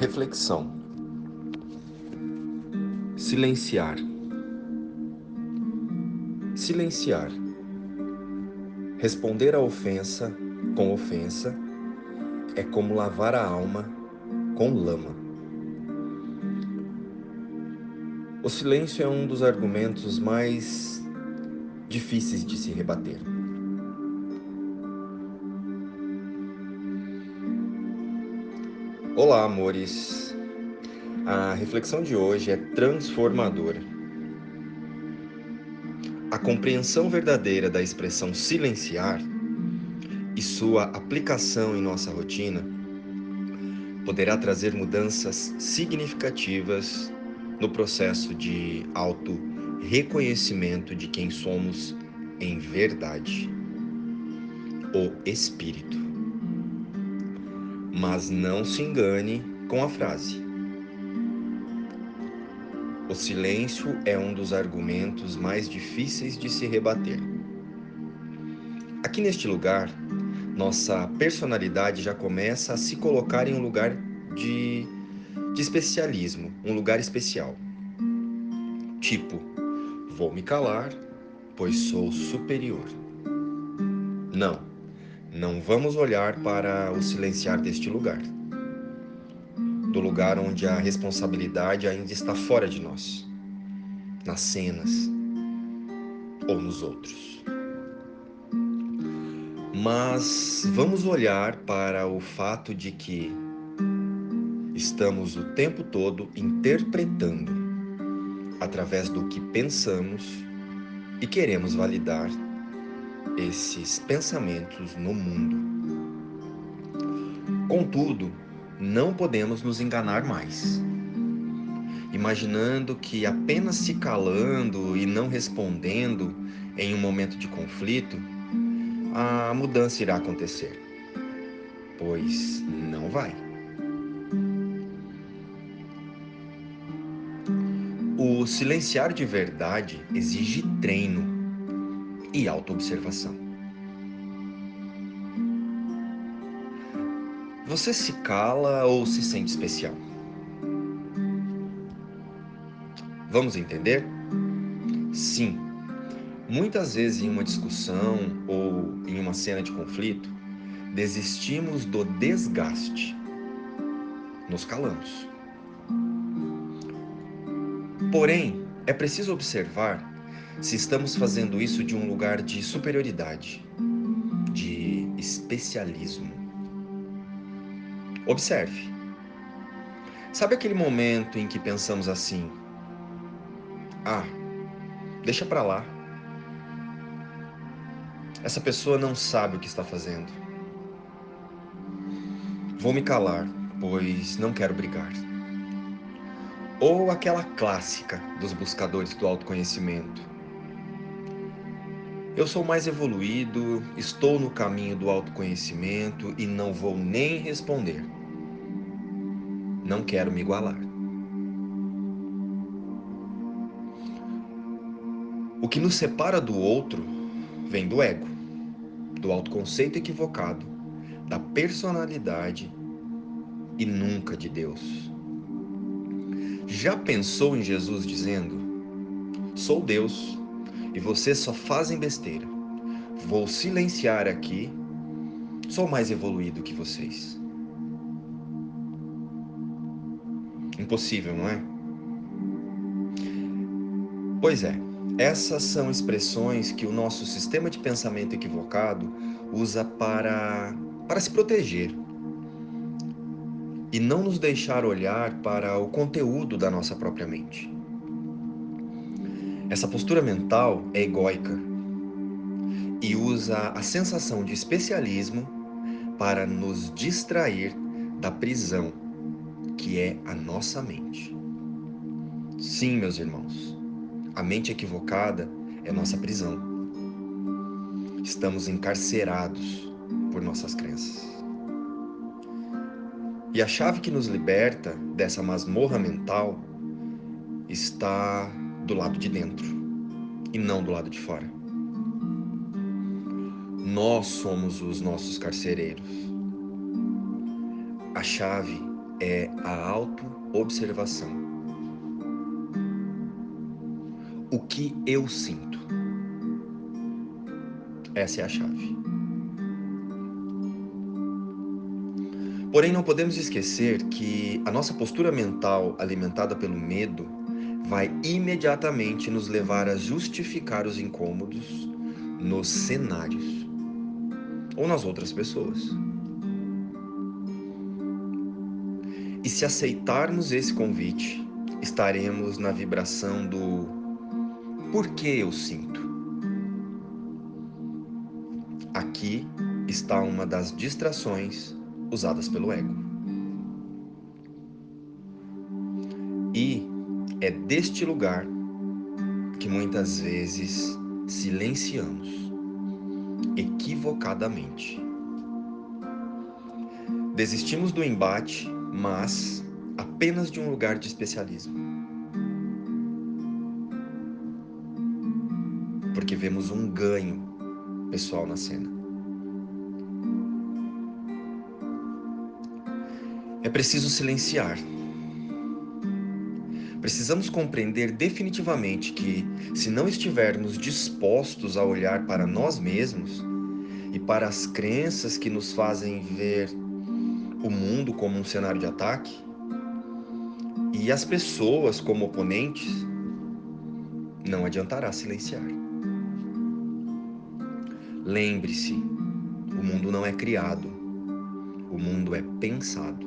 Reflexão. Silenciar. Silenciar. Responder à ofensa com ofensa é como lavar a alma com lama. O silêncio é um dos argumentos mais difíceis de se rebater. Olá, amores. A reflexão de hoje é transformadora. A compreensão verdadeira da expressão silenciar e sua aplicação em nossa rotina poderá trazer mudanças significativas no processo de auto-reconhecimento de quem somos em verdade, o Espírito. Mas não se engane com a frase. O silêncio é um dos argumentos mais difíceis de se rebater. Aqui neste lugar, nossa personalidade já começa a se colocar em um lugar de, de especialismo, um lugar especial. Tipo, vou me calar, pois sou superior. Não, não vamos olhar para o silenciar deste lugar, do lugar onde a responsabilidade ainda está fora de nós, nas cenas ou nos outros. Mas vamos olhar para o fato de que estamos o tempo todo interpretando através do que pensamos e queremos validar esses pensamentos no mundo. Contudo, não podemos nos enganar mais. Imaginando que apenas se calando e não respondendo em um momento de conflito a mudança irá acontecer. Pois não vai. O silenciar de verdade exige treino e autoobservação. Você se cala ou se sente especial? Vamos entender? Sim, Muitas vezes, em uma discussão ou em uma cena de conflito, desistimos do desgaste, nos calamos. Porém, é preciso observar se estamos fazendo isso de um lugar de superioridade, de especialismo. Observe. Sabe aquele momento em que pensamos assim: ah, deixa para lá essa pessoa não sabe o que está fazendo. Vou me calar, pois não quero brigar. Ou aquela clássica dos buscadores do autoconhecimento. Eu sou mais evoluído, estou no caminho do autoconhecimento e não vou nem responder. Não quero me igualar. O que nos separa do outro vem do ego, do autoconceito equivocado, da personalidade e nunca de Deus. Já pensou em Jesus dizendo: Sou Deus e vocês só fazem besteira. Vou silenciar aqui, sou mais evoluído que vocês. Impossível, não é? Pois é. Essas são expressões que o nosso sistema de pensamento equivocado usa para, para se proteger e não nos deixar olhar para o conteúdo da nossa própria mente. Essa postura mental é egóica e usa a sensação de especialismo para nos distrair da prisão que é a nossa mente. Sim, meus irmãos, a mente equivocada é nossa prisão. Estamos encarcerados por nossas crenças. E a chave que nos liberta dessa masmorra mental está do lado de dentro e não do lado de fora. Nós somos os nossos carcereiros. A chave é a auto-observação. O que eu sinto? Essa é a chave. Porém, não podemos esquecer que a nossa postura mental alimentada pelo medo vai imediatamente nos levar a justificar os incômodos nos cenários ou nas outras pessoas. E se aceitarmos esse convite, estaremos na vibração do por que eu sinto. Aqui está uma das distrações usadas pelo ego. E é deste lugar que muitas vezes silenciamos equivocadamente. Desistimos do embate, mas apenas de um lugar de especialismo. Porque vemos um ganho pessoal na cena. É preciso silenciar. Precisamos compreender definitivamente que, se não estivermos dispostos a olhar para nós mesmos e para as crenças que nos fazem ver o mundo como um cenário de ataque e as pessoas como oponentes, não adiantará silenciar. Lembre-se, o mundo não é criado, o mundo é pensado.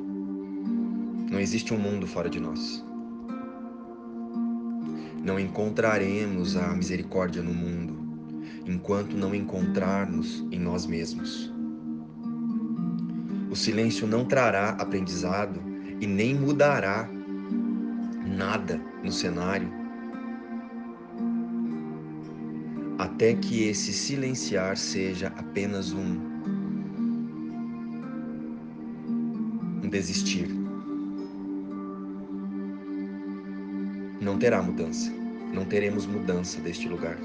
Não existe um mundo fora de nós. Não encontraremos a misericórdia no mundo enquanto não encontrarmos em nós mesmos. O silêncio não trará aprendizado e nem mudará nada no cenário até que esse silenciar seja apenas um, desistir. Não terá mudança. Não teremos mudança deste lugar.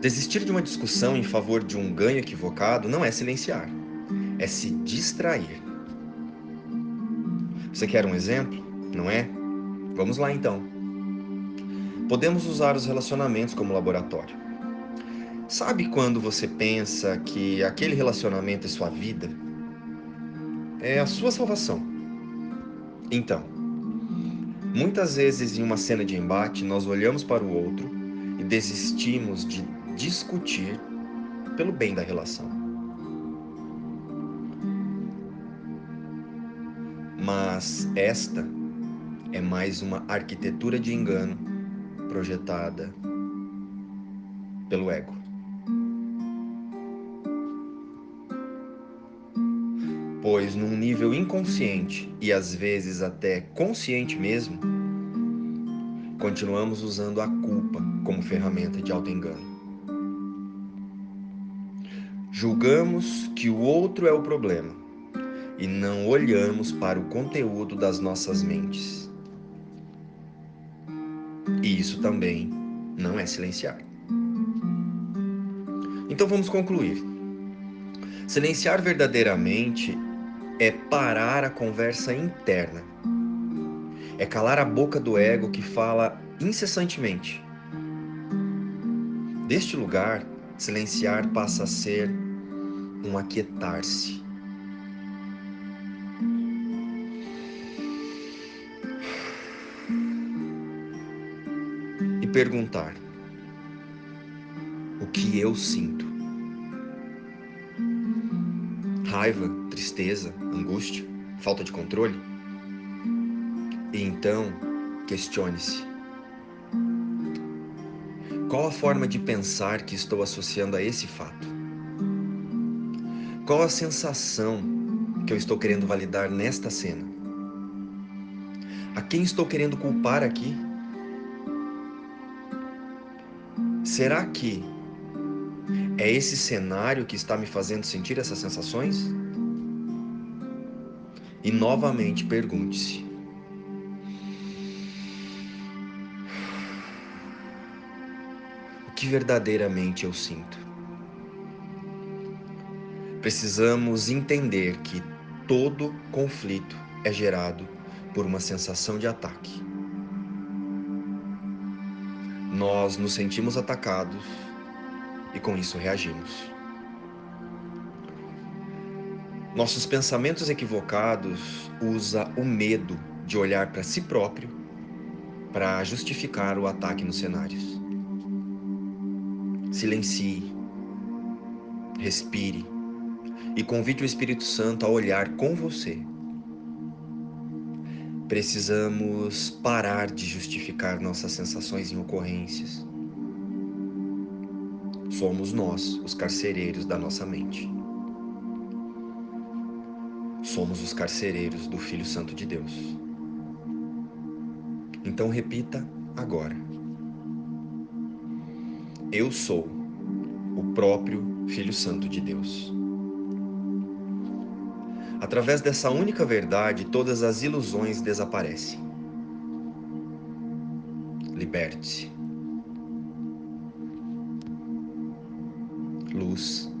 Desistir de uma discussão em favor de um ganho equivocado não é silenciar, é se distrair. Você quer um exemplo? Não é? Vamos lá então. Podemos usar os relacionamentos como laboratório. Sabe quando você pensa que aquele relacionamento é sua vida? É a sua salvação. Então, Muitas vezes, em uma cena de embate, nós olhamos para o outro e desistimos de discutir pelo bem da relação. Mas esta é mais uma arquitetura de engano projetada pelo ego. Pois num nível inconsciente e às vezes até consciente mesmo, continuamos usando a culpa como ferramenta de autoengano. Julgamos que o outro é o problema e não olhamos para o conteúdo das nossas mentes. E isso também não é silenciar. Então vamos concluir. Silenciar verdadeiramente é parar a conversa interna. É calar a boca do ego que fala incessantemente. Deste lugar, silenciar passa a ser um aquietar-se. E perguntar: o que eu sinto? raiva, tristeza, angústia, falta de controle? E então, questione-se: qual a forma de pensar que estou associando a esse fato? Qual a sensação que eu estou querendo validar nesta cena? A quem estou querendo culpar aqui? Será que é esse cenário que está me fazendo sentir essas sensações? E novamente pergunte-se: o que verdadeiramente eu sinto? Precisamos entender que todo conflito é gerado por uma sensação de ataque. Nós nos sentimos atacados e com isso reagimos. Nossos pensamentos equivocados usa o medo de olhar para si próprio para justificar o ataque nos cenários. Silencie, respire e convide o Espírito Santo a olhar com você. Precisamos parar de justificar nossas sensações em ocorrências. Somos nós os carcereiros da nossa mente. Somos os carcereiros do Filho Santo de Deus. Então repita agora. Eu sou o próprio Filho Santo de Deus. Através dessa única verdade, todas as ilusões desaparecem. Liberte-se. Luz.